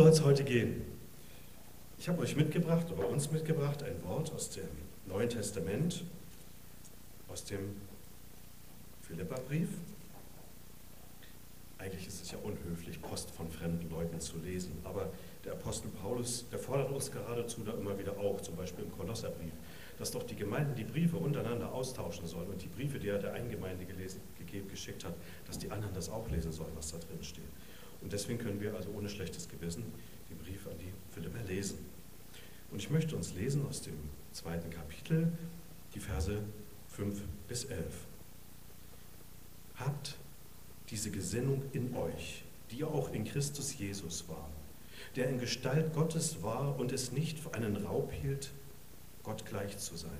soll es heute gehen? Ich habe euch mitgebracht, oder uns mitgebracht, ein Wort aus dem Neuen Testament, aus dem Philipperbrief. Eigentlich ist es ja unhöflich, Post von fremden Leuten zu lesen, aber der Apostel Paulus, der fordert uns geradezu da immer wieder auch, zum Beispiel im Kolosserbrief, dass doch die Gemeinden die Briefe untereinander austauschen sollen und die Briefe, die er der einen Gemeinde gelesen, gegeben, geschickt hat, dass die anderen das auch lesen sollen, was da drin steht. Und deswegen können wir also ohne schlechtes Gewissen den Brief an die Philipper lesen. Und ich möchte uns lesen aus dem zweiten Kapitel die Verse 5 bis 11. Habt diese Gesinnung in euch, die auch in Christus Jesus war, der in Gestalt Gottes war und es nicht für einen Raub hielt, Gott gleich zu sein.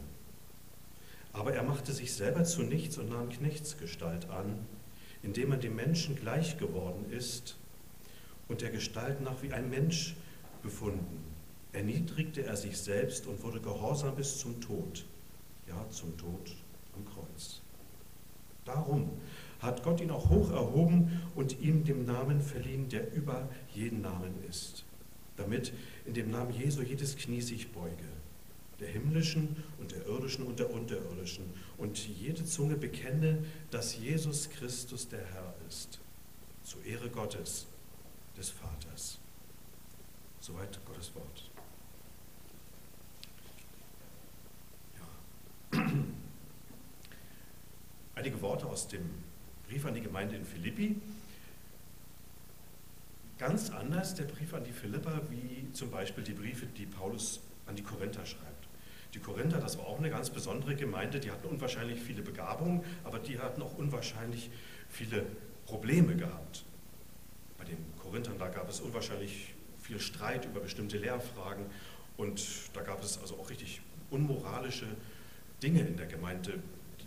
Aber er machte sich selber zu nichts und nahm Knechtsgestalt an, indem er dem Menschen gleich geworden ist und der Gestalt nach wie ein Mensch befunden. Erniedrigte er sich selbst und wurde gehorsam bis zum Tod, ja zum Tod am Kreuz. Darum hat Gott ihn auch hoch erhoben und ihm den Namen verliehen, der über jeden Namen ist, damit in dem Namen Jesu jedes Knie sich beuge, der himmlischen und der irdischen und der unterirdischen, und jede Zunge bekenne, dass Jesus Christus der Herr ist, zur Ehre Gottes, des Vaters. Soweit Gottes Wort. Ja. Einige Worte aus dem Brief an die Gemeinde in Philippi. Ganz anders der Brief an die Philipper wie zum Beispiel die Briefe, die Paulus an die Korinther schreibt. Die Korinther, das war auch eine ganz besondere Gemeinde, die hatten unwahrscheinlich viele Begabungen, aber die hatten auch unwahrscheinlich viele Probleme gehabt. Korinthern, da gab es unwahrscheinlich viel Streit über bestimmte Lehrfragen und da gab es also auch richtig unmoralische Dinge in der Gemeinde,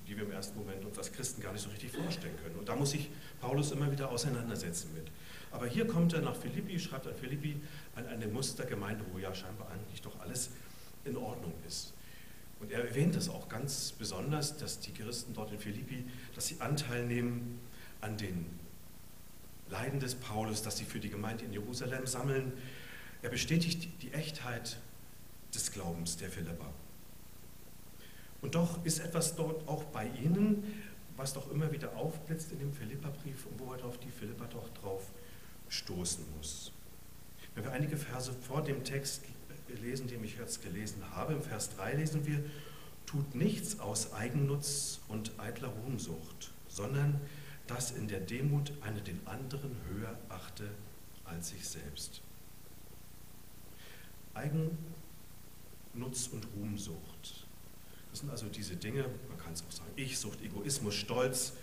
die wir im ersten Moment uns als Christen gar nicht so richtig vorstellen können. Und da muss sich Paulus immer wieder auseinandersetzen mit. Aber hier kommt er nach Philippi, schreibt an Philippi an eine Mustergemeinde, wo ja scheinbar eigentlich doch alles in Ordnung ist. Und er erwähnt es auch ganz besonders, dass die Christen dort in Philippi, dass sie Anteil nehmen an den Leiden des Paulus, dass sie für die Gemeinde in Jerusalem sammeln. Er bestätigt die Echtheit des Glaubens der Philipper. Und doch ist etwas dort auch bei ihnen, was doch immer wieder aufblitzt in dem Philipperbrief und wo er doch die Philipper doch drauf stoßen muss. Wenn wir einige Verse vor dem Text lesen, den ich jetzt gelesen habe, im Vers 3 lesen wir, tut nichts aus Eigennutz und eitler Ruhmsucht, sondern dass in der Demut einer den anderen höher achte als sich selbst. Eigennutz und Ruhmsucht. Das sind also diese Dinge, man kann es auch sagen, Ich-Sucht, Egoismus, Stolz,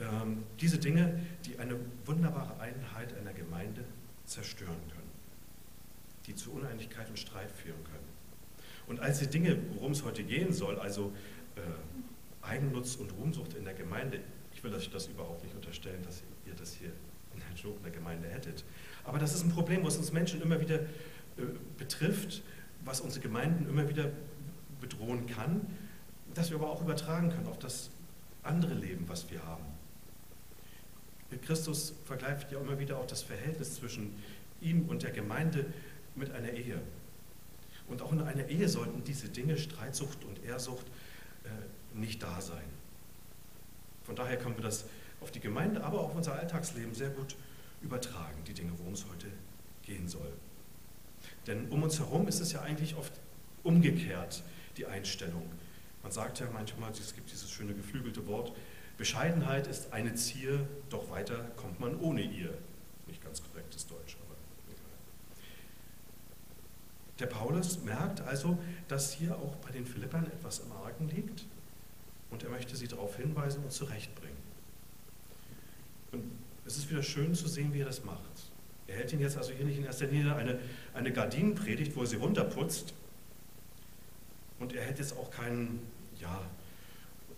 ähm, diese Dinge, die eine wunderbare Einheit einer Gemeinde zerstören können, die zu Uneinigkeit und Streit führen können. Und als die Dinge, worum es heute gehen soll, also äh, Eigennutz und Ruhmsucht in der Gemeinde, ich will euch das überhaupt nicht unterstellen, dass ihr das hier in der Gemeinde hättet. Aber das ist ein Problem, was uns Menschen immer wieder äh, betrifft, was unsere Gemeinden immer wieder bedrohen kann, das wir aber auch übertragen können auf das andere Leben, was wir haben. Christus vergleicht ja immer wieder auch das Verhältnis zwischen ihm und der Gemeinde mit einer Ehe. Und auch in einer Ehe sollten diese Dinge, Streitsucht und Ehrsucht, äh, nicht da sein. Von daher können wir das auf die Gemeinde, aber auch auf unser Alltagsleben sehr gut übertragen, die Dinge, worum es heute gehen soll. Denn um uns herum ist es ja eigentlich oft umgekehrt die Einstellung. Man sagt ja manchmal, es gibt dieses schöne geflügelte Wort, Bescheidenheit ist eine Zier, doch weiter kommt man ohne ihr. Nicht ganz korrektes Deutsch, aber egal. Der Paulus merkt also, dass hier auch bei den Philippern etwas im Argen liegt und er möchte sie darauf hinweisen und zurechtbringen. Und es ist wieder schön zu sehen, wie er das macht. Er hält ihn jetzt also hier nicht in erster Linie eine, eine Gardinenpredigt, wo er sie runterputzt, und er hätte jetzt auch keinen, ja,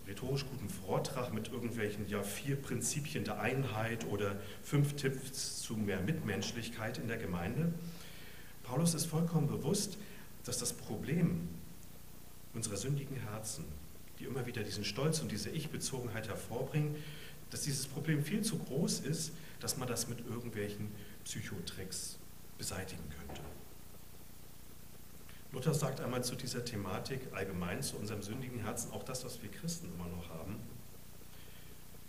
rhetorisch guten Vortrag mit irgendwelchen ja, vier Prinzipien der Einheit oder fünf Tipps zu mehr Mitmenschlichkeit in der Gemeinde. Paulus ist vollkommen bewusst, dass das Problem unserer sündigen Herzen, die immer wieder diesen Stolz und diese Ich-Bezogenheit hervorbringen, dass dieses Problem viel zu groß ist, dass man das mit irgendwelchen Psychotricks beseitigen könnte. Luther sagt einmal zu dieser Thematik allgemein zu unserem sündigen Herzen, auch das, was wir Christen immer noch haben.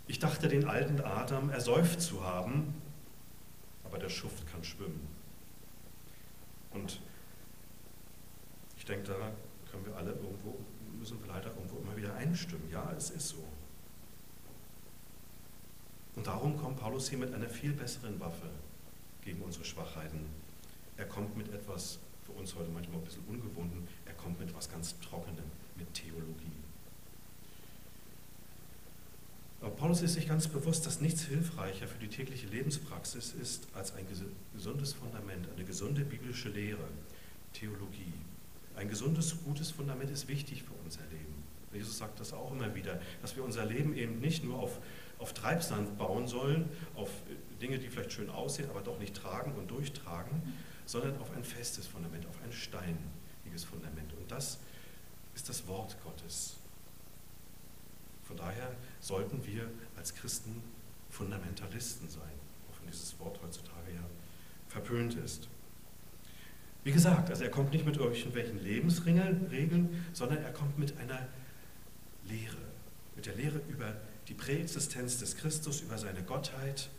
Ich dachte, den alten Adam ersäuft zu haben, aber der Schuft kann schwimmen. Und ich denke, da können wir alle irgendwo, müssen wir leider irgendwo immer wieder einstimmen. Ja, es ist so. Und darum kommt Paulus hier mit einer viel besseren Waffe gegen unsere Schwachheiten. Er kommt mit etwas, für uns heute manchmal ein bisschen ungewohnt, er kommt mit etwas ganz Trockenem, mit Theologie. Aber Paulus ist sich ganz bewusst, dass nichts hilfreicher für die tägliche Lebenspraxis ist als ein gesundes Fundament, eine gesunde biblische Lehre, Theologie. Ein gesundes, gutes Fundament ist wichtig für unser Leben. Jesus sagt das auch immer wieder, dass wir unser Leben eben nicht nur auf auf Treibsand bauen sollen, auf Dinge, die vielleicht schön aussehen, aber doch nicht tragen und durchtragen, sondern auf ein festes Fundament, auf ein steiniges Fundament. Und das ist das Wort Gottes. Von daher sollten wir als Christen Fundamentalisten sein, auch wenn dieses Wort heutzutage ja verpönt ist. Wie gesagt, also er kommt nicht mit irgendwelchen Lebensregeln, sondern er kommt mit einer Lehre, mit der Lehre über die Präexistenz des Christus, über seine Gottheit,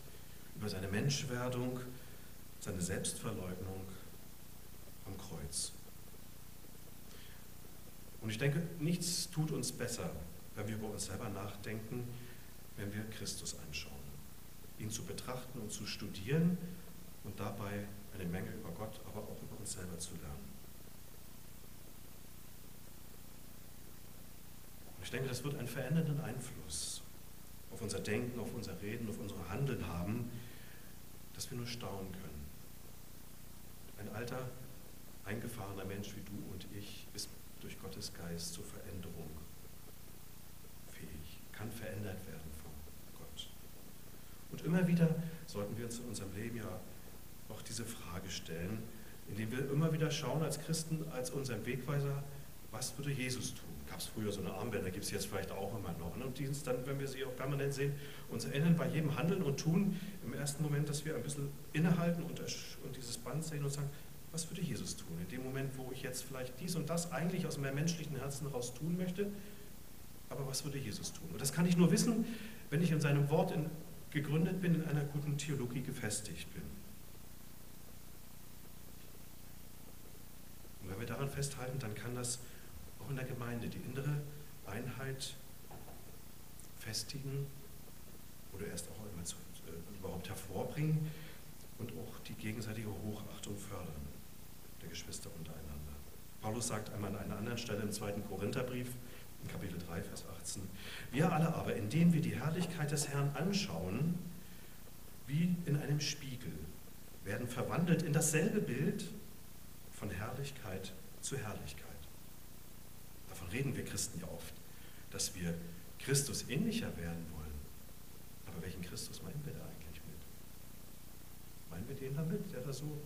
über seine Menschwerdung, seine Selbstverleugnung am Kreuz. Und ich denke, nichts tut uns besser, wenn wir über uns selber nachdenken, wenn wir Christus anschauen. Ihn zu betrachten und zu studieren und dabei eine Menge über Gott, aber auch über uns selber zu lernen. Und ich denke, das wird einen verändernden Einfluss auf unser Denken, auf unser Reden, auf unser Handeln haben, dass wir nur staunen können. Ein alter, eingefahrener Mensch wie du und ich ist durch Gottes Geist zur Veränderung fähig, kann verändert werden von Gott. Und immer wieder sollten wir uns in unserem Leben ja auch diese Frage stellen, indem wir immer wieder schauen als Christen, als unseren Wegweiser, was würde Jesus tun? gab es früher so eine Armbänder, gibt es jetzt vielleicht auch immer noch. Ne? Und die uns dann, wenn wir sie auch permanent sehen, uns erinnern bei jedem Handeln und Tun im ersten Moment, dass wir ein bisschen innehalten und, und dieses Band sehen und sagen, was würde Jesus tun? In dem Moment, wo ich jetzt vielleicht dies und das eigentlich aus meinem menschlichen Herzen heraus tun möchte, aber was würde Jesus tun? Und das kann ich nur wissen, wenn ich in seinem Wort in, gegründet bin, in einer guten Theologie gefestigt bin. Und wenn wir daran festhalten, dann kann das auch in der Gemeinde die innere Einheit festigen oder erst auch einmal zu, äh, überhaupt hervorbringen und auch die gegenseitige Hochachtung fördern der Geschwister untereinander. Paulus sagt einmal an einer anderen Stelle im zweiten Korintherbrief, in Kapitel 3, Vers 18, wir alle aber, indem wir die Herrlichkeit des Herrn anschauen, wie in einem Spiegel, werden verwandelt in dasselbe Bild von Herrlichkeit zu Herrlichkeit reden wir Christen ja oft, dass wir Christus ähnlicher werden wollen. Aber welchen Christus meinen wir da eigentlich mit? Meinen wir den damit, der da so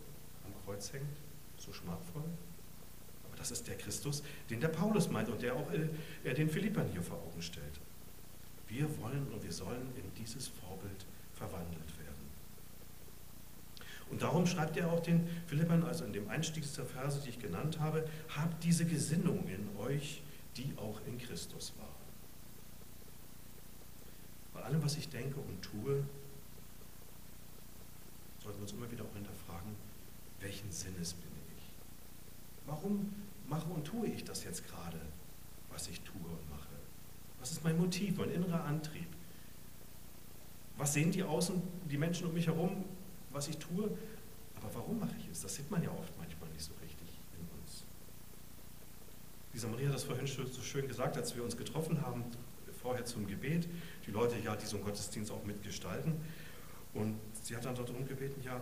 am Kreuz hängt, so schmachvoll? Aber das ist der Christus, den der Paulus meint und der auch äh, den Philippern hier vor Augen stellt. Wir wollen und wir sollen in dieses Vorbild verwandelt werden. Und darum schreibt er auch den Philippern, also in dem Einstieg dieser Verse, die ich genannt habe, habt diese Gesinnung in euch, die auch in Christus war. Bei allem, was ich denke und tue, sollten wir uns immer wieder auch hinterfragen, welchen Sinnes bin ich? Warum mache und tue ich das jetzt gerade, was ich tue und mache? Was ist mein Motiv, mein innerer Antrieb? Was sehen die außen, die Menschen um mich herum, was ich tue? Aber warum mache ich es? Das sieht man ja oft manchmal nicht so Lisa Maria hat das vorhin so schön gesagt, als wir uns getroffen haben, vorher zum Gebet, die Leute ja, die so einen Gottesdienst auch mitgestalten. Und sie hat dann darum gebeten, ja,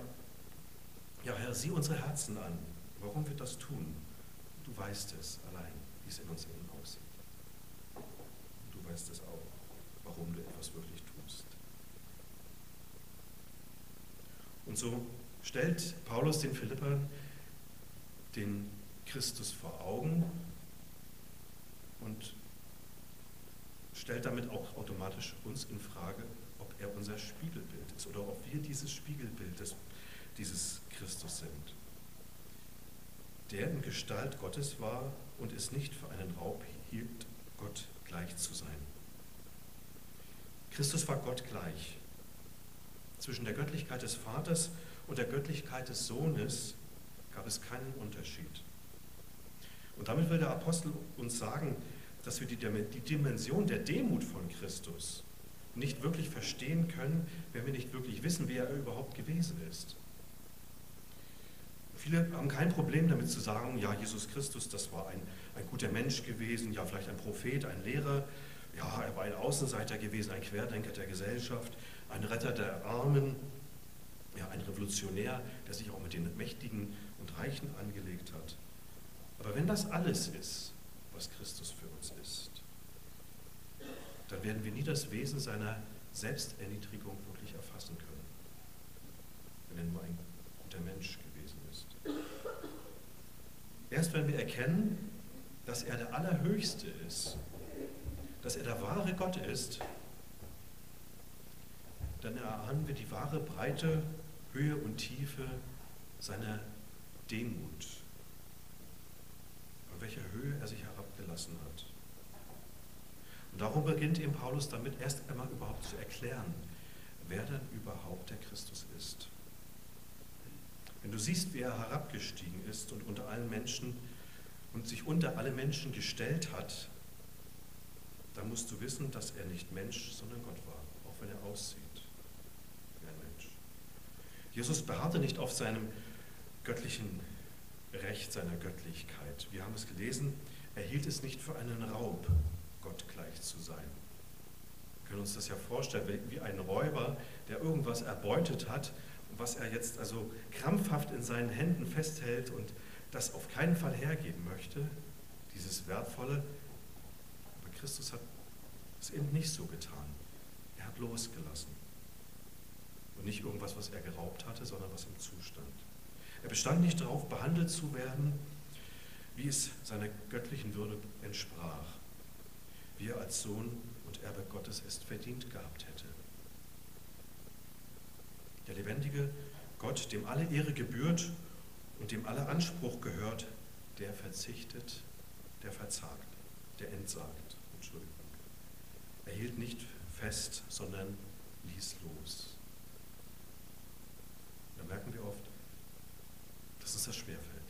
ja, Herr, sieh unsere Herzen an. Warum wir das tun? Du weißt es allein, wie es in uns innen aussieht. Und du weißt es auch, warum du etwas wirklich tust. Und so stellt Paulus den Philippern den Christus vor Augen und stellt damit auch automatisch uns in Frage, ob er unser Spiegelbild ist oder ob wir dieses Spiegelbild des, dieses Christus sind. Der in Gestalt Gottes war und es nicht für einen Raub hielt, Gott gleich zu sein. Christus war Gott gleich. Zwischen der Göttlichkeit des Vaters und der Göttlichkeit des Sohnes gab es keinen Unterschied. Und damit will der Apostel uns sagen, dass wir die Dimension der Demut von Christus nicht wirklich verstehen können, wenn wir nicht wirklich wissen, wer er überhaupt gewesen ist. Viele haben kein Problem damit zu sagen, ja, Jesus Christus, das war ein, ein guter Mensch gewesen, ja, vielleicht ein Prophet, ein Lehrer, ja, er war ein Außenseiter gewesen, ein Querdenker der Gesellschaft, ein Retter der Armen, ja, ein Revolutionär, der sich auch mit den Mächtigen und Reichen angelegt hat. Aber wenn das alles ist, was Christus für uns ist, dann werden wir nie das Wesen seiner Selbsterniedrigung wirklich erfassen können, wenn er nur ein guter Mensch gewesen ist. Erst wenn wir erkennen, dass er der Allerhöchste ist, dass er der wahre Gott ist, dann erahnen wir die wahre Breite, Höhe und Tiefe seiner Demut, auf welcher Höhe er sich herabgelassen hat. Und darum beginnt eben Paulus damit, erst einmal überhaupt zu erklären, wer denn überhaupt der Christus ist. Wenn du siehst, wie er herabgestiegen ist und unter allen Menschen und sich unter alle Menschen gestellt hat, dann musst du wissen, dass er nicht Mensch, sondern Gott war, auch wenn er aussieht wie ein Mensch. Jesus beharrte nicht auf seinem göttlichen Recht, seiner Göttlichkeit. Wir haben es gelesen, er hielt es nicht für einen Raub, Gott gleich zu sein. Wir können uns das ja vorstellen, wie ein Räuber, der irgendwas erbeutet hat was er jetzt also krampfhaft in seinen Händen festhält und das auf keinen Fall hergeben möchte, dieses Wertvolle. Christus hat es eben nicht so getan. Er hat losgelassen. Und nicht irgendwas, was er geraubt hatte, sondern was ihm zustand. Er bestand nicht darauf, behandelt zu werden, wie es seiner göttlichen Würde entsprach, wie er als Sohn und Erbe Gottes es verdient gehabt hätte. Der lebendige Gott, dem alle Ehre gebührt und dem alle Anspruch gehört, der verzichtet, der verzagt, der entsagt. Entschuldigung. Er hielt nicht fest, sondern ließ los. Da merken wir oft, dass uns das schwerfällt,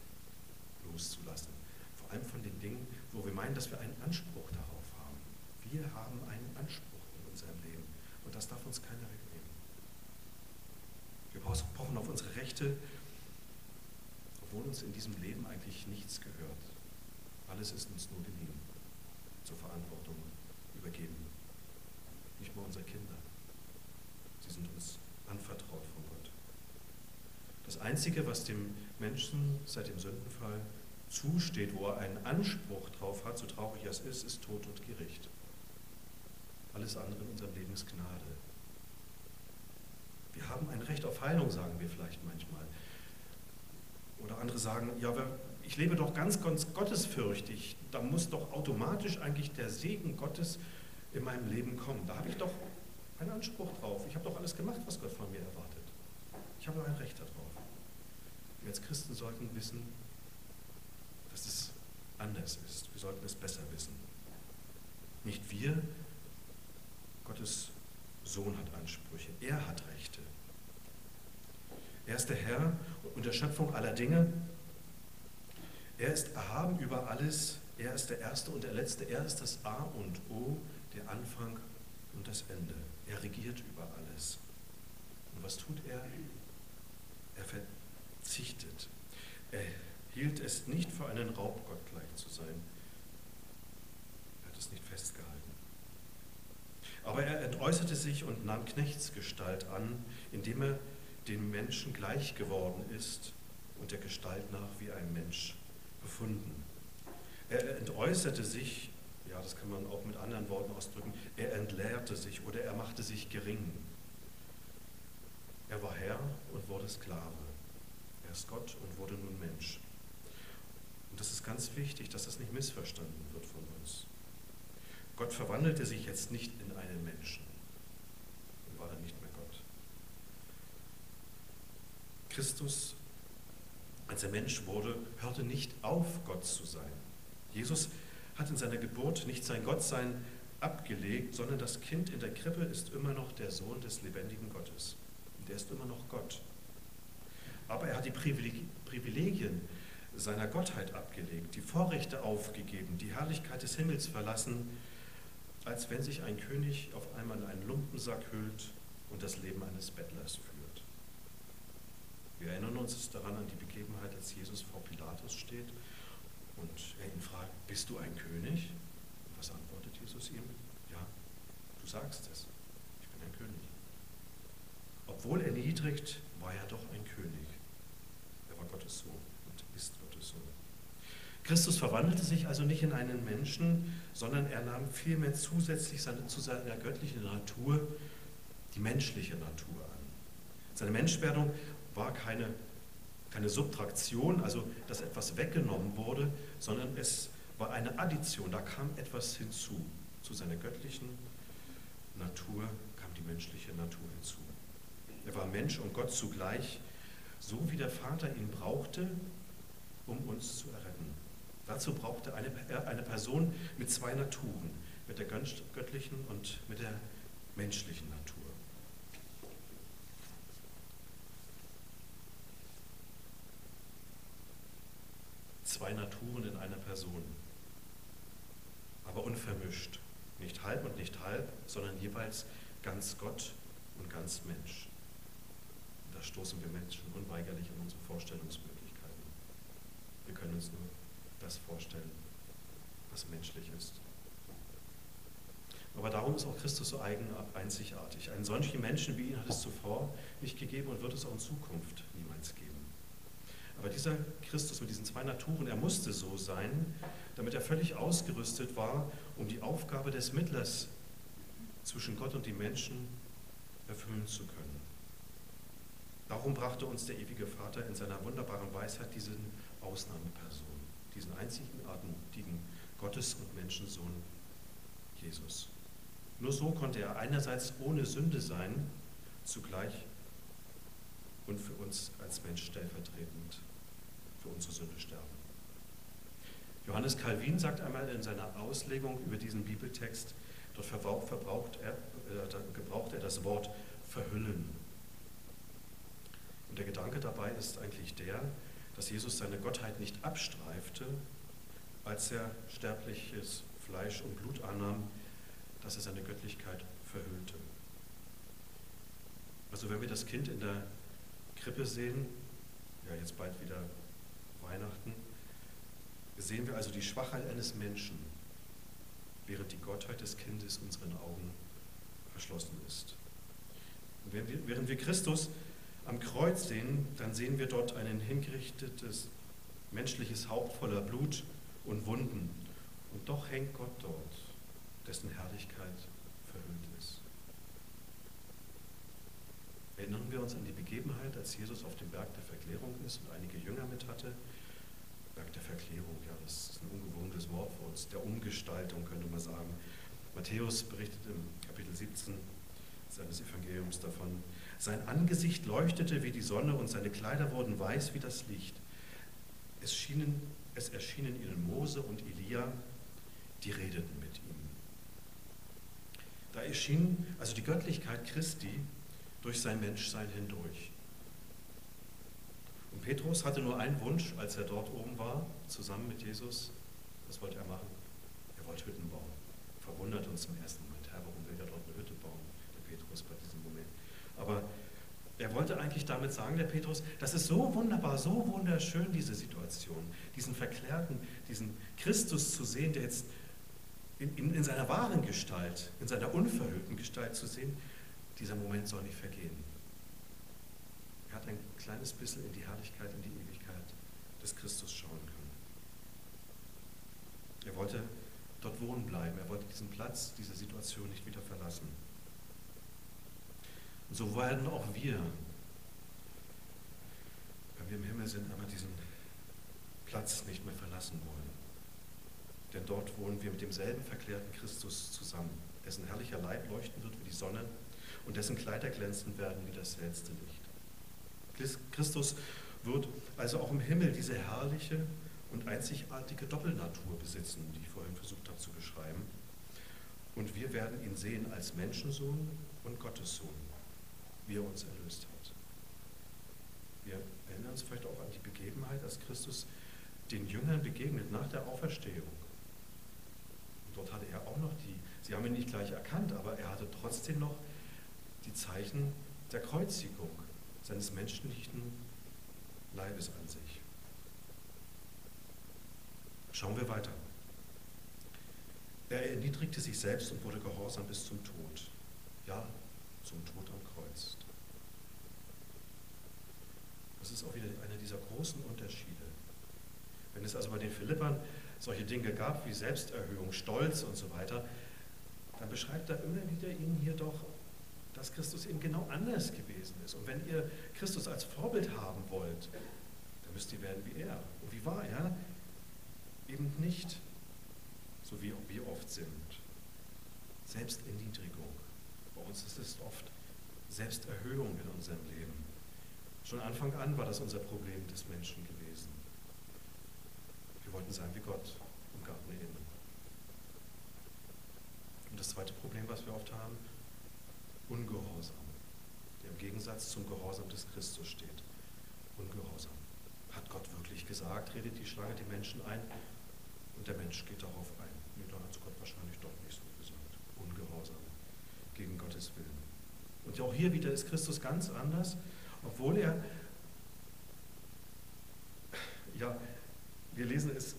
loszulassen. Vor allem von den Dingen, wo wir meinen, dass wir einen Anspruch darauf haben. Wir haben einen Anspruch in unserem Leben und das darf uns keiner wegnehmen. Wir pochen auf unsere Rechte, obwohl uns in diesem Leben eigentlich nichts gehört. Alles ist uns nur geliehen, zur Verantwortung übergeben. Nicht nur unsere Kinder. Sie sind uns anvertraut von Gott. Das Einzige, was dem Menschen seit dem Sündenfall zusteht, wo er einen Anspruch drauf hat, so traurig es ist, ist Tod und Gericht. Alles andere in unserem Leben ist Gnade. Wir haben ein Recht auf Heilung, sagen wir vielleicht manchmal. Oder andere sagen, ja, ich lebe doch ganz, ganz gottesfürchtig. Da muss doch automatisch eigentlich der Segen Gottes in meinem Leben kommen. Da habe ich doch einen Anspruch drauf. Ich habe doch alles gemacht, was Gott von mir erwartet. Ich habe doch ein Recht darauf. Wir als Christen sollten wissen, dass es anders ist. Wir sollten es besser wissen. Nicht wir, Gottes Sohn hat Ansprüche. Er hat Rechte. Er ist der Herr und der Schöpfung aller Dinge. Er ist erhaben über alles. Er ist der Erste und der Letzte. Er ist das A und O, der Anfang und das Ende. Er regiert über alles. Und was tut er? Er verzichtet. Er hielt es nicht für einen Raubgott gleich zu sein. Er hat es nicht festgehalten. Aber er entäußerte sich und nahm Knechtsgestalt an, indem er den Menschen gleich geworden ist und der Gestalt nach wie ein Mensch befunden. Er entäußerte sich, ja, das kann man auch mit anderen Worten ausdrücken, er entleerte sich oder er machte sich gering. Er war Herr und wurde Sklave ist Gott und wurde nun Mensch. Und das ist ganz wichtig, dass das nicht missverstanden wird von uns. Gott verwandelte sich jetzt nicht in einen Menschen und war dann nicht mehr Gott. Christus, als er Mensch wurde, hörte nicht auf, Gott zu sein. Jesus hat in seiner Geburt nicht sein Gottsein abgelegt, sondern das Kind in der Krippe ist immer noch der Sohn des lebendigen Gottes. Der ist immer noch Gott. Aber er hat die Privilegien seiner Gottheit abgelegt, die Vorrechte aufgegeben, die Herrlichkeit des Himmels verlassen, als wenn sich ein König auf einmal in einen Lumpensack hüllt und das Leben eines Bettlers führt. Wir erinnern uns daran an die Begebenheit, als Jesus vor Pilatus steht und er ihn fragt, bist du ein König? Und was antwortet Jesus ihm? Ja, du sagst es, ich bin ein König. Obwohl erniedrigt, war er doch ein König. Er war Gottes Sohn und ist Gottes Sohn. Christus verwandelte sich also nicht in einen Menschen, sondern er nahm vielmehr zusätzlich seine, zu seiner göttlichen Natur die menschliche Natur an. Seine Menschwerdung war keine, keine Subtraktion, also dass etwas weggenommen wurde, sondern es war eine Addition, da kam etwas hinzu. Zu seiner göttlichen Natur kam die menschliche Natur hinzu. Er war Mensch und Gott zugleich, so wie der Vater ihn brauchte, um uns zu erretten. Dazu brauchte eine, eine Person mit zwei Naturen, mit der göttlichen und mit der menschlichen Natur. Zwei Naturen in einer Person, aber unvermischt. Nicht halb und nicht halb, sondern jeweils ganz Gott und ganz Mensch. da stoßen wir Menschen unweigerlich an unsere Vorstellungsmöglichkeiten. Wir können uns nur das vorstellen, was menschlich ist. Aber darum ist auch Christus so eigen, einzigartig. Einen solchen Menschen wie ihn hat es zuvor nicht gegeben und wird es auch in Zukunft niemals geben. Aber dieser Christus mit diesen zwei Naturen, er musste so sein, damit er völlig ausgerüstet war, um die Aufgabe des Mittlers zwischen Gott und den Menschen erfüllen zu können. Darum brachte uns der ewige Vater in seiner wunderbaren Weisheit diesen Ausnahmeperson, diesen einzigartigen Gottes- und Menschensohn Jesus. Nur so konnte er einerseits ohne Sünde sein, zugleich und für uns als Mensch stellvertretend für unsere Sünde sterben. Johannes Calvin sagt einmal in seiner Auslegung über diesen Bibeltext, dort verbraucht er, äh, gebraucht er das Wort verhüllen. Und der Gedanke dabei ist eigentlich der, dass Jesus seine Gottheit nicht abstreifte, als er sterbliches Fleisch und Blut annahm, dass er seine Göttlichkeit verhüllte. Also wenn wir das Kind in der Krippe sehen, ja jetzt bald wieder Weihnachten, sehen wir also die Schwachheit eines Menschen, während die Gottheit des Kindes unseren Augen verschlossen ist. Und während wir Christus am Kreuz sehen, dann sehen wir dort ein hingerichtetes menschliches Haupt voller Blut und Wunden. Und doch hängt Gott dort, dessen Herrlichkeit verhüllt ist. Erinnern wir uns an die Begebenheit, als Jesus auf dem Berg der Verklärung ist und einige Jünger mit hatte. Berg der Verklärung, ja, das ist ein ungewohntes Wort für uns, der Umgestaltung könnte man sagen. Matthäus berichtet im Kapitel 17 seines Evangeliums davon. Sein Angesicht leuchtete wie die Sonne und seine Kleider wurden weiß wie das Licht. Es, schienen, es erschienen ihnen Mose und Elia, die redeten mit ihm. Da erschien also die Göttlichkeit Christi durch sein Menschsein hindurch. Und Petrus hatte nur einen Wunsch, als er dort oben war, zusammen mit Jesus. Was wollte er machen? Er wollte Hütten bauen. Verwundert uns im ersten Moment, Herr, warum will er dort eine Hütte bauen, der Petrus bei diesem Moment. Aber er wollte eigentlich damit sagen, der Petrus, das ist so wunderbar, so wunderschön, diese Situation, diesen verklärten, diesen Christus zu sehen, der jetzt in, in, in seiner wahren Gestalt, in seiner unverhüllten Gestalt zu sehen, dieser Moment soll nicht vergehen. Er hat ein kleines bisschen in die Herrlichkeit, in die Ewigkeit des Christus schauen können. Er wollte dort wohnen bleiben. Er wollte diesen Platz, diese Situation nicht wieder verlassen. Und so werden auch wir, wenn wir im Himmel sind, einmal diesen Platz nicht mehr verlassen wollen. Denn dort wohnen wir mit demselben verklärten Christus zusammen, dessen herrlicher Leib leuchten wird wie die Sonne und dessen Kleider glänzend werden wie das hellste Licht. Christus wird also auch im Himmel diese herrliche und einzigartige Doppelnatur besitzen, die ich vorhin versucht habe zu beschreiben. Und wir werden ihn sehen als Menschensohn und Gottessohn, wie er uns erlöst hat. Wir erinnern uns vielleicht auch an die Begebenheit, als Christus den Jüngern begegnet nach der Auferstehung. Und dort hatte er auch noch die, sie haben ihn nicht gleich erkannt, aber er hatte trotzdem noch die Zeichen der Kreuzigung seines menschlichen Leibes an sich. Schauen wir weiter. Er erniedrigte sich selbst und wurde gehorsam bis zum Tod. Ja, zum Tod am Kreuz. Das ist auch wieder einer dieser großen Unterschiede. Wenn es also bei den Philippern solche Dinge gab wie Selbsterhöhung, Stolz und so weiter, dann beschreibt er immer wieder ihnen hier doch, dass Christus eben genau anders gewesen ist. Und wenn ihr Christus als Vorbild haben wollt, dann müsst ihr werden wie er. Und wie war er? Eben nicht so wie wir oft sind. Selbsterniedrigung. Bei uns ist es oft Selbsterhöhung in unserem Leben. Schon Anfang an war das unser Problem des Menschen gewesen. Wir wollten sein wie Gott im Garten Eden. Und das zweite Problem, was wir oft haben, Ungehorsam, der im Gegensatz zum Gehorsam des Christus steht. Ungehorsam. Hat Gott wirklich gesagt, redet die Schlange die Menschen ein und der Mensch geht darauf ein. Nee, da hat es Gott wahrscheinlich doch nicht so gesagt. Ungehorsam gegen Gottes Willen. Und auch hier wieder ist Christus ganz anders, obwohl er, ja, wir lesen es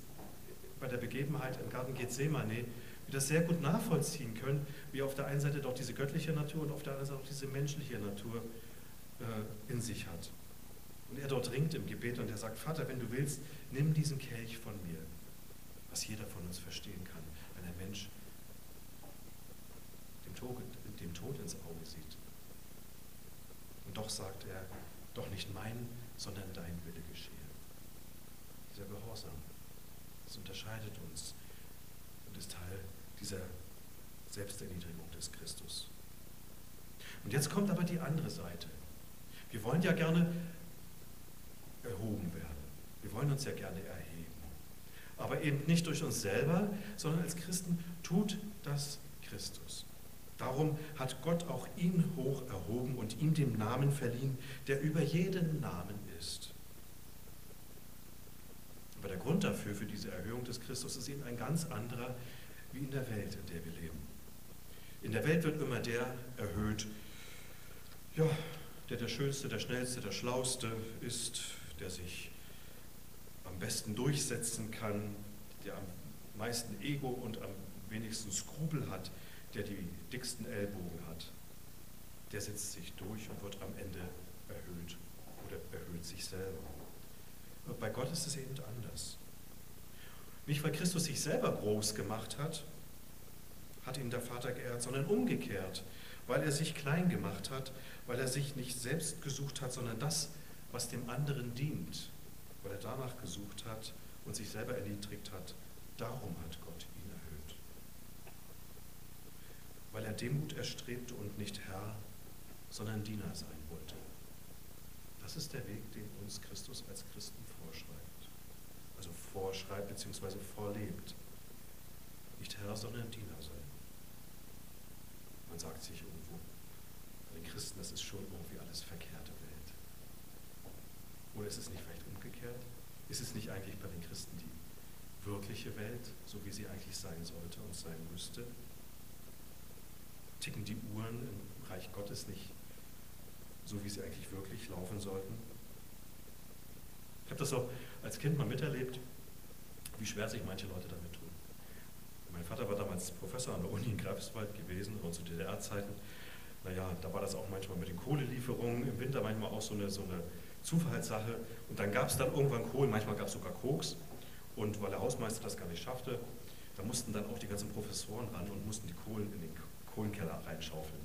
bei der Begebenheit im Garten Gethsemane, wir das sehr gut nachvollziehen können, wie auf der einen Seite doch diese göttliche Natur und auf der anderen Seite auch diese menschliche Natur äh, in sich hat. Und er dort ringt im Gebet und er sagt, Vater, wenn du willst, nimm diesen Kelch von mir, was jeder von uns verstehen kann, wenn ein Mensch dem Tod, dem Tod ins Auge sieht. Und doch sagt er, doch nicht mein, sondern dein Wille geschehe. Dieser Gehorsam, das unterscheidet uns und ist Teil dieser Selbsterniedrigung des Christus. Und jetzt kommt aber die andere Seite. Wir wollen ja gerne erhoben werden. Wir wollen uns ja gerne erheben. Aber eben nicht durch uns selber, sondern als Christen tut das Christus. Darum hat Gott auch ihn hoch erhoben und ihm den Namen verliehen, der über jeden Namen ist. Aber der Grund dafür, für diese Erhöhung des Christus, ist eben ein ganz anderer wie in der Welt, in der wir leben. In der Welt wird immer der erhöht, ja, der der Schönste, der Schnellste, der Schlauste ist, der sich am besten durchsetzen kann, der am meisten Ego und am wenigsten Skrupel hat, der die dicksten Ellbogen hat. Der setzt sich durch und wird am Ende erhöht oder erhöht sich selber. Und bei Gott ist es eben anders. Nicht, weil Christus sich selber groß gemacht hat, hat ihn der Vater geehrt, sondern umgekehrt, weil er sich klein gemacht hat, weil er sich nicht selbst gesucht hat, sondern das, was dem anderen dient, weil er danach gesucht hat und sich selber erniedrigt hat. Darum hat Gott ihn erhöht. Weil er Demut erstrebte und nicht Herr, sondern Diener sein wollte. Das ist der Weg, den uns Christus als Christen vorschreibt. Also vorschreibt bzw. vorlebt. Nicht Herr, sondern Diener sein. Man sagt sich irgendwo, bei den Christen, das ist schon irgendwie alles verkehrte Welt. Oder ist es nicht vielleicht umgekehrt? Ist es nicht eigentlich bei den Christen die wirkliche Welt, so wie sie eigentlich sein sollte und sein müsste? Ticken die Uhren im Reich Gottes nicht so, wie sie eigentlich wirklich laufen sollten? Ich habe das auch als Kind mal miterlebt, wie schwer sich manche Leute damit tun. Mein Vater war damals Professor an der Uni in Greifswald gewesen, und zu DDR-Zeiten. Naja, da war das auch manchmal mit den Kohlelieferungen, im Winter manchmal auch so eine, so eine Zufallssache. Und dann gab es dann irgendwann Kohl, manchmal gab es sogar Koks. Und weil der Hausmeister das gar nicht schaffte, da mussten dann auch die ganzen Professoren ran und mussten die Kohlen in den Kohlenkeller reinschaufeln.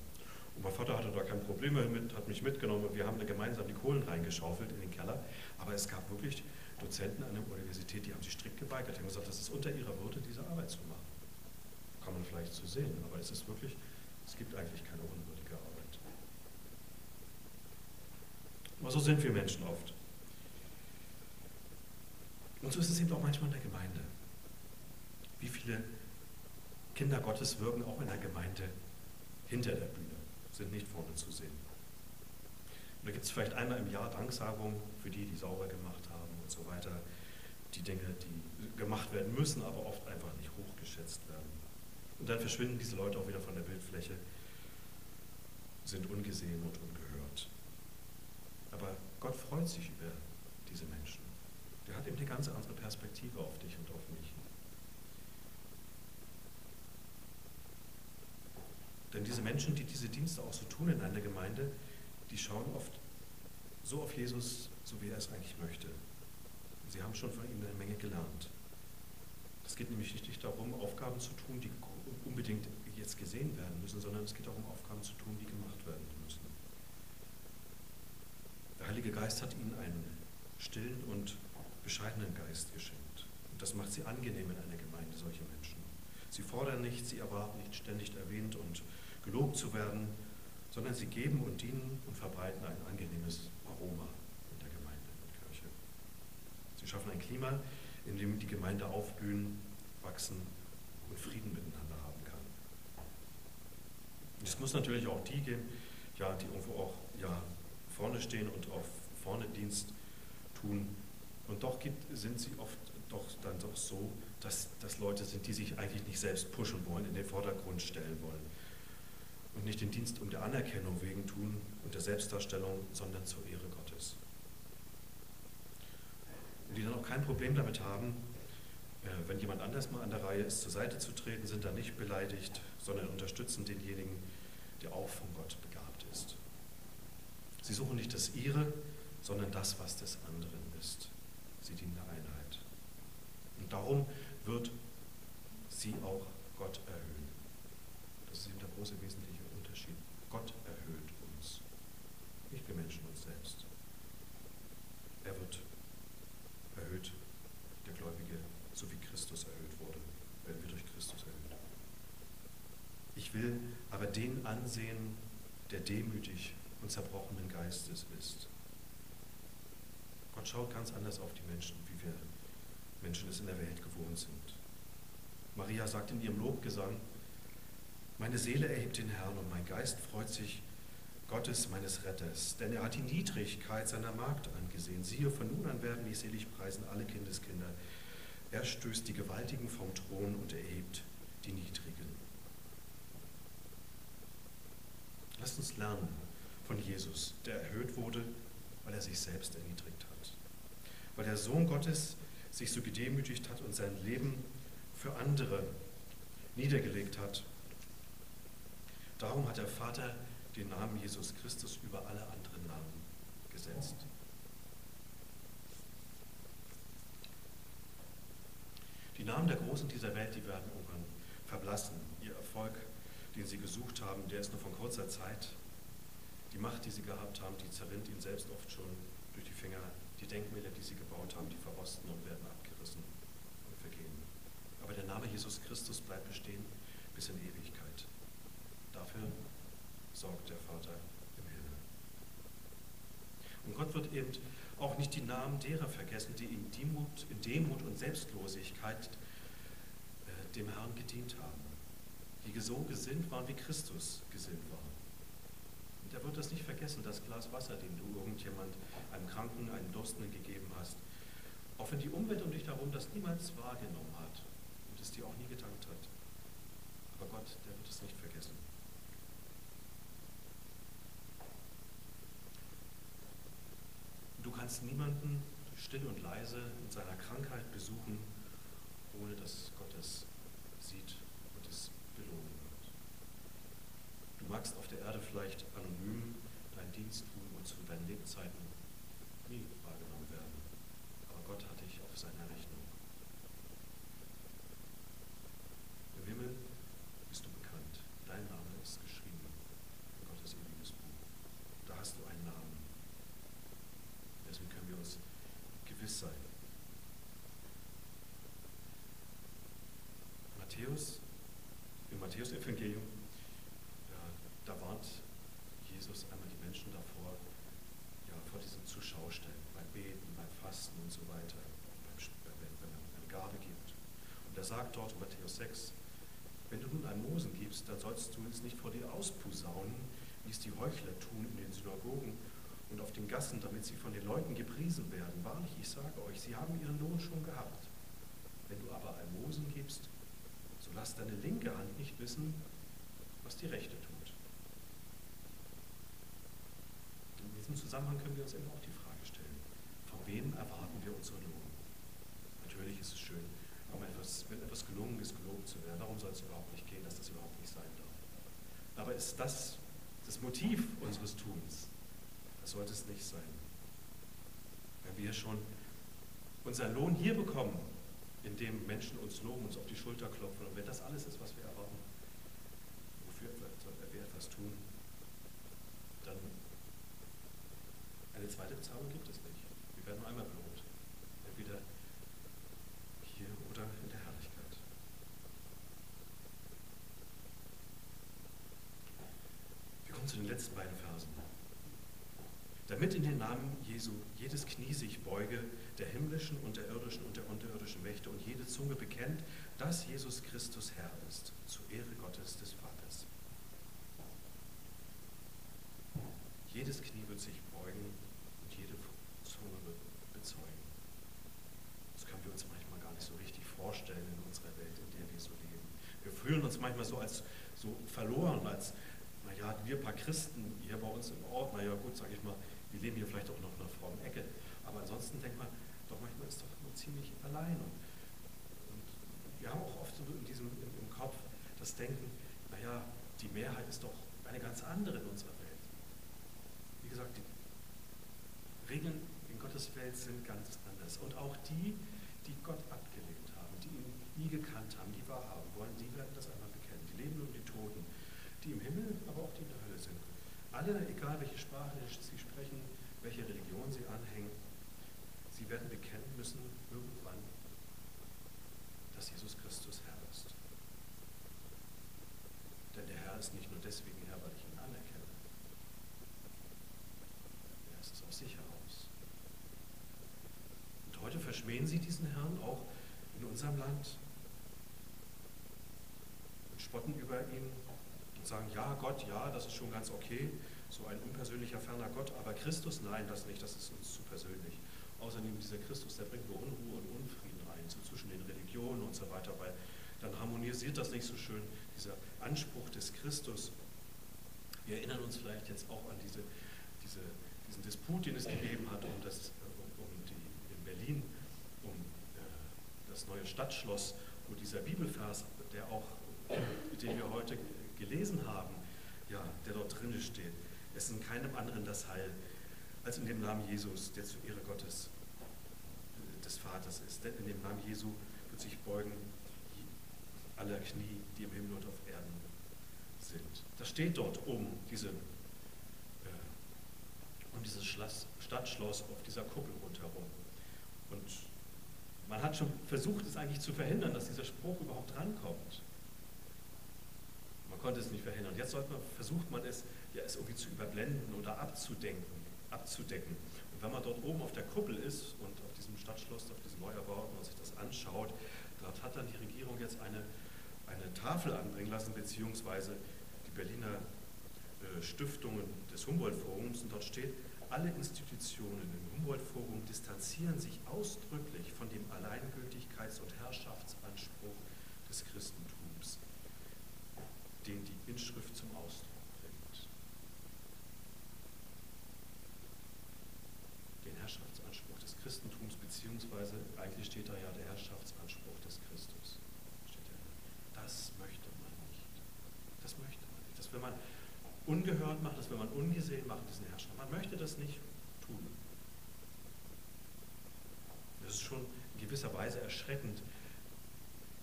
Und mein Vater hatte da kein Problem mit, hat mich mitgenommen und wir haben da gemeinsam die Kohlen reingeschaufelt in den Keller. Aber es gab wirklich Dozenten an der Universität, die haben sich strikt geweigert. Die haben gesagt, das ist unter ihrer Würde, diese Arbeit zu machen. Kann man vielleicht so sehen, aber es ist wirklich, es gibt eigentlich keine unwürdige Arbeit. Aber so sind wir Menschen oft. Und so ist es eben auch manchmal in der Gemeinde. Wie viele Kinder Gottes wirken auch in der Gemeinde hinter der Bühne, sind nicht vorne zu sehen. Und da gibt es vielleicht einmal im Jahr Danksagung für die, die sauber gemacht haben und so weiter. Die Dinge, die gemacht werden müssen, aber oft einfach nicht hochgeschätzt werden. Und dann verschwinden diese Leute auch wieder von der Bildfläche, sind ungesehen und ungehört. Aber Gott freut sich über diese Menschen. Der hat eben eine ganz andere Perspektive auf dich und auf mich. Denn diese Menschen, die diese Dienste auch so tun in einer Gemeinde, die schauen oft so auf Jesus, so wie er es eigentlich möchte. Sie haben schon von ihm eine Menge gelernt. Es geht nämlich nicht darum, Aufgaben zu tun, die unbedingt jetzt gesehen werden müssen, sondern es geht darum, Aufgaben zu tun, die gemacht werden müssen. Der Heilige Geist hat ihnen einen stillen und bescheidenen Geist geschenkt. Und das macht sie angenehm in einer Gemeinde, solche Menschen. Sie fordern nicht, sie erwarten nicht ständig erwähnt und gelobt zu werden, sondern sie geben und dienen und verbreiten ein angenehmes Aroma in der Gemeinde und Kirche. Sie schaffen ein Klima, in dem die Gemeinde aufblühen, wachsen und Frieden miteinander haben kann. Es muss natürlich auch die geben, ja, die irgendwo auch ja, vorne stehen und auf vorne Dienst tun. Und doch gibt, sind sie oft doch dann doch so, dass das Leute sind, die sich eigentlich nicht selbst pushen wollen, in den Vordergrund stellen wollen und nicht den Dienst um der Anerkennung wegen tun und der Selbstdarstellung, sondern zur Ehre Gottes. Und die dann auch kein Problem damit haben, äh, wenn jemand anders mal an der Reihe ist, zur Seite zu treten, sind dann nicht beleidigt, sondern unterstützen denjenigen, der auch von Gott begabt ist. Sie suchen nicht das ihre, sondern das, was des anderen ist. Sie dienen der Einheit. Und darum wird sie auch Gott erhöhen. Das ist eben der große wesentliche Unterschied. Gott erhöht uns, nicht wir Menschen uns selbst. Er wird erhöht, der Gläubige, so wie Christus erhöht wurde, werden wir durch Christus erhöht. Ich will aber den ansehen, der demütig und zerbrochenen Geistes ist. Gott schaut ganz anders auf die Menschen, wie wir Menschen es in der Welt gewohnt sind. Maria sagt in ihrem Lobgesang, meine Seele erhebt den Herrn und mein Geist freut sich Gottes, meines Retters, denn er hat die Niedrigkeit seiner Magd angesehen. Siehe, von nun an werden mich selig preisen alle Kindeskinder. Er stößt die Gewaltigen vom Thron und erhebt die Niedrigen. Lasst uns lernen von Jesus, der erhöht wurde, weil er sich selbst erniedrigt hat. Weil der Sohn Gottes sich so gedemütigt hat und sein Leben für andere niedergelegt hat. Darum hat der Vater den Namen Jesus Christus über alle anderen Namen gesetzt. Die Namen der Großen dieser Welt, die werden irgendwann verblassen. Ihr Erfolg, den sie gesucht haben, der ist nur von kurzer Zeit. Die Macht, die sie gehabt haben, die zerrinnt ihnen selbst oft schon durch die Finger. Die Denkmäler, die sie gebaut haben, die verrosten und werden abgerissen und vergehen. Aber der Name Jesus Christus bleibt bestehen bis in Ewigkeit. Dafür sorgt der Vater im Himmel. Und Gott wird eben auch nicht die Namen derer vergessen, die in Demut, in Demut und Selbstlosigkeit äh, dem Herrn gedient haben, die so gesinnt waren, wie Christus gesinnt war der wird das nicht vergessen, das Glas Wasser, den du irgendjemand, einem Kranken, einem Durstenden gegeben hast. Auch wenn die Umwelt um dich herum das niemals wahrgenommen hat und es dir auch nie gedankt hat. Aber Gott, der wird es nicht vergessen. Du kannst niemanden still und leise in seiner Krankheit besuchen, ohne dass Gott es sieht und es belohnen wird. Du magst auf der Erde vielleicht anonym deinen Dienst tun und zu deinen Lebzeiten nie wahrgenommen werden. Aber Gott hat dich auf seiner Rechnung. Im Himmel Dessen können wir uns gewiss sein. Matthäus, im Matthäusevangelium, da warnt Jesus einmal die Menschen davor, ja, vor diesen Zuschaustellen, beim Beten, beim Fasten und so weiter, beim, wenn man Gabe gibt. Und er sagt dort in Matthäus 6, wenn du nun Almosen gibst, dann sollst du es nicht vor dir auspusaunen, wie es die Heuchler tun in den Synagogen und auf den Gassen, damit sie von den Leuten gepriesen werden. Wahrlich, ich sage euch, sie haben ihren Lohn schon gehabt. Wenn du aber Almosen gibst, so lass deine linke Hand nicht wissen, was die rechte tut. In diesem Zusammenhang können wir uns eben auch die Frage stellen, von wem erwarten wir unseren Lohn? Natürlich ist es schön, um etwas, wenn etwas gelungen ist, gelobt zu werden. Darum soll es überhaupt nicht gehen, dass das überhaupt nicht sein darf. Aber ist das das Motiv unseres Tuns? Das sollte es nicht sein. Wenn wir schon unseren Lohn hier bekommen, indem Menschen uns loben, uns auf die Schulter klopfen, und wenn das alles ist, was wir erwarten, wofür wir etwas tun, dann eine zweite Bezahlung gibt es nicht. Wir werden nur einmal belohnt. Entweder hier oder in der Herrlichkeit. Wir kommen zu den letzten beiden Versen. Damit in den Namen Jesu jedes Knie sich beuge, der himmlischen und der irdischen und der unterirdischen Mächte und jede Zunge bekennt, dass Jesus Christus Herr ist, zur Ehre Gottes des Vaters. Jedes Knie wird sich beugen und jede Zunge wird bezeugen. Das können wir uns manchmal gar nicht so richtig vorstellen in unserer Welt, in der wir so leben. Wir fühlen uns manchmal so als so verloren, als, naja, wir paar Christen hier bei uns im Ort, naja gut, sage ich mal, wir leben hier vielleicht auch noch in einer frommen Ecke, aber ansonsten denkt man, doch manchmal ist doch nur ziemlich allein. Und, wir haben auch oft so in diesem, im, im Kopf das Denken, naja, die Mehrheit ist doch eine ganz andere in unserer Welt. Wie gesagt, die Regeln in Gottes Welt sind ganz anders. Und auch die, die Gott abgelehnt haben, die ihn nie gekannt haben, die wahrhaben wollen, die werden das einmal bekennen. Die Lebenden und die Toten, die im Himmel, aber auch die in der Hölle sind. Alle, egal welche Sprache sie sprechen, welche Religion sie anhängen, sie werden bekennen müssen irgendwann, dass Jesus Christus Herr ist. Denn der Herr ist nicht nur deswegen Herr, weil ich ihn anerkenne. Er ist es aus sich heraus. Und heute verschmähen sie diesen Herrn auch in unserem Land und spotten über ihn sagen, ja Gott, ja, das ist schon ganz okay, so ein unpersönlicher, ferner Gott, aber Christus, nein, das nicht, das ist uns zu persönlich. Außerdem dieser Christus, der bringt nur Unruhe und Unfrieden rein, so zwischen den Religionen und so weiter, weil dann harmonisiert das nicht so schön, dieser Anspruch des Christus. Wir erinnern uns vielleicht jetzt auch an diese, diese, diesen Disput, den es gegeben hat um, das, um, um die, in Berlin, um äh, das neue Stadtschloss, wo dieser Bibelvers, der auch, den wir heute gelesen haben, ja, der dort drin steht. Ist in keinem anderen das Heil als in dem Namen Jesus, der zu Ehre Gottes äh, des Vaters ist. Denn in dem Namen Jesu wird sich beugen aller Knie, die im Himmel und auf Erden sind. Das steht dort um diese äh, um dieses Schloss, Stadtschloss auf dieser Kuppel rundherum. Und man hat schon versucht, es eigentlich zu verhindern, dass dieser Spruch überhaupt rankommt konnte es nicht verhindern. Jetzt man, versucht man es, ja, es irgendwie zu überblenden oder abzudenken, abzudecken. Und wenn man dort oben auf der Kuppel ist und auf diesem Stadtschloss, auf diesem Neuerbau, und man sich das anschaut, dort hat dann die Regierung jetzt eine, eine Tafel anbringen lassen, beziehungsweise die Berliner äh, Stiftungen des Humboldt-Forums, und dort steht, alle Institutionen im Humboldt-Forum distanzieren sich ausdrücklich von dem Alleingültigkeits- und Herrschaftsanspruch des Christentums den die Inschrift zum Ausdruck bringt. Den Herrschaftsanspruch des Christentums, beziehungsweise eigentlich steht da ja der Herrschaftsanspruch des Christus. Das möchte man nicht. Das möchte man nicht. Das will man ungehört machen, das will man ungesehen machen, diesen Herrscher. Man möchte das nicht tun. Das ist schon in gewisser Weise erschreckend,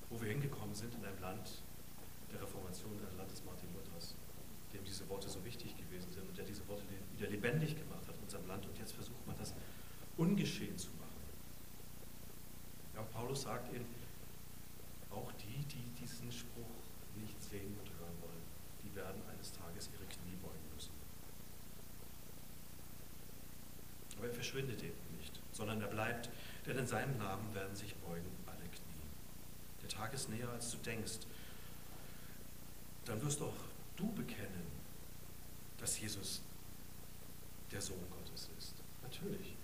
wo wir hingekommen sind in einem Land, der Reformation des Landes Martin Luthers, dem diese Worte so wichtig gewesen sind und der diese Worte wieder lebendig gemacht hat in unserem Land. Und jetzt versucht man das ungeschehen zu machen. Ja, Paulus sagt ihnen, auch die, die diesen Spruch nicht sehen und hören wollen, die werden eines Tages ihre Knie beugen müssen. Aber er verschwindet eben nicht, sondern er bleibt, denn in seinem Namen werden sich beugen alle Knie. Tag ist näher, als du denkst. Dann wirst auch du bekennen, dass Jesus der Sohn Gottes ist. Natürlich.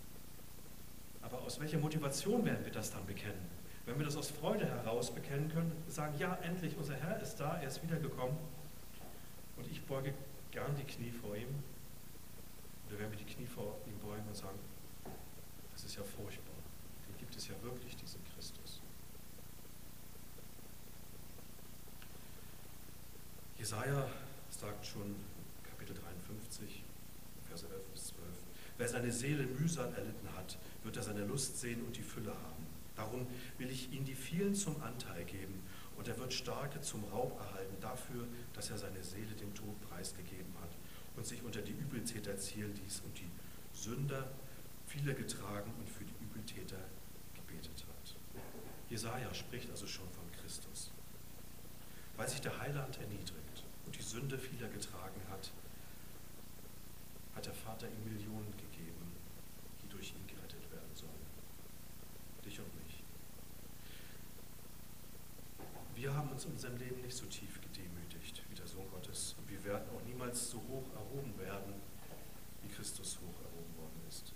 Aber aus welcher Motivation werden wir das dann bekennen? Wenn wir das aus Freude heraus bekennen können, sagen, ja, endlich, unser Herr ist da, er ist wiedergekommen und ich beuge gern die Knie vor ihm. Oder wenn wir die Knie vor ihm beugen und sagen, das ist ja furchtbar, den gibt es ja wirklich, diesen Christus. Jesaja sagt schon, Kapitel 53, Verse 11 bis 12, wer seine Seele mühsam erlitten hat, wird er seine Lust sehen und die Fülle haben. Darum will ich ihm die vielen zum Anteil geben und er wird Starke zum Raub erhalten dafür, dass er seine Seele dem Tod preisgegeben hat und sich unter die Übeltäter zielen ließ und die Sünder viele getragen und für die Übeltäter gebetet hat. Jesaja spricht also schon von Christus. Weil sich der Heiland erniedrigt und die Sünde vieler getragen hat, hat der Vater ihm Millionen gegeben, die durch ihn gerettet werden sollen. Dich und mich. Wir haben uns in unserem Leben nicht so tief gedemütigt wie der Sohn Gottes und wir werden auch niemals so hoch erhoben werden, wie Christus hoch erhoben worden ist.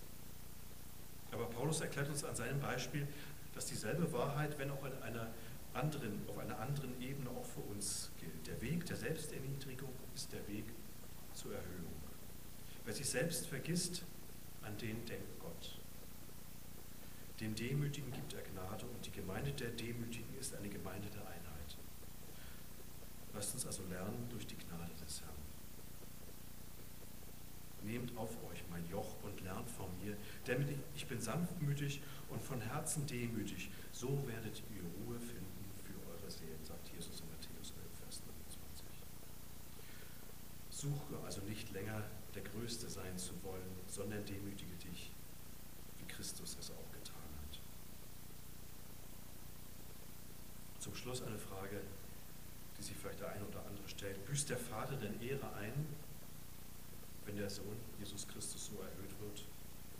Aber Paulus erklärt uns an seinem Beispiel, dass dieselbe Wahrheit, wenn auch in einer anderen, auf einer anderen Ebene auch für uns gilt. Der Weg der Selbsterniedrigung ist der Weg zur Erhöhung. Wer sich selbst vergisst, an den denkt Gott. Dem Demütigen gibt er Gnade und die Gemeinde der Demütigen ist eine Gemeinde der Einheit. Lasst uns also lernen durch die Gnade des Herrn. Nehmt auf euch mein Joch und lernt von mir, denn ich bin sanftmütig und von Herzen demütig. So werdet ihr Ruhe finden für eure Seelen, sagt Jesus in Matthäus 11, Vers 29. Suche also nicht länger der Größte sein zu wollen, sondern demütige dich, wie Christus es auch getan hat. Zum Schluss eine Frage, die sich vielleicht der eine oder andere stellt. Büßt der Vater denn Ehre ein, wenn der Sohn Jesus Christus so erhöht wird?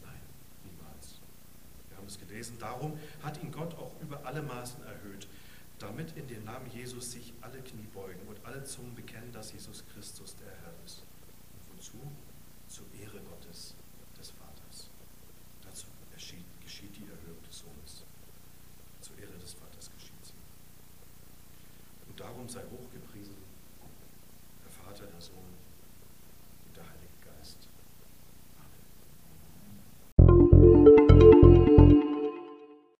Nein, niemals. Wir haben es gelesen. Darum hat ihn Gott auch über alle Maßen erhöht, damit in den Namen Jesus sich alle Knie beugen und alle Zungen bekennen, dass Jesus Christus der Herr ist. Und wozu? Zur Ehre Gottes, des Vaters. Dazu geschieht, geschieht die Erhöhung des Sohnes. Zur Ehre des Vaters geschieht sie. Und darum sei hochgepriesen,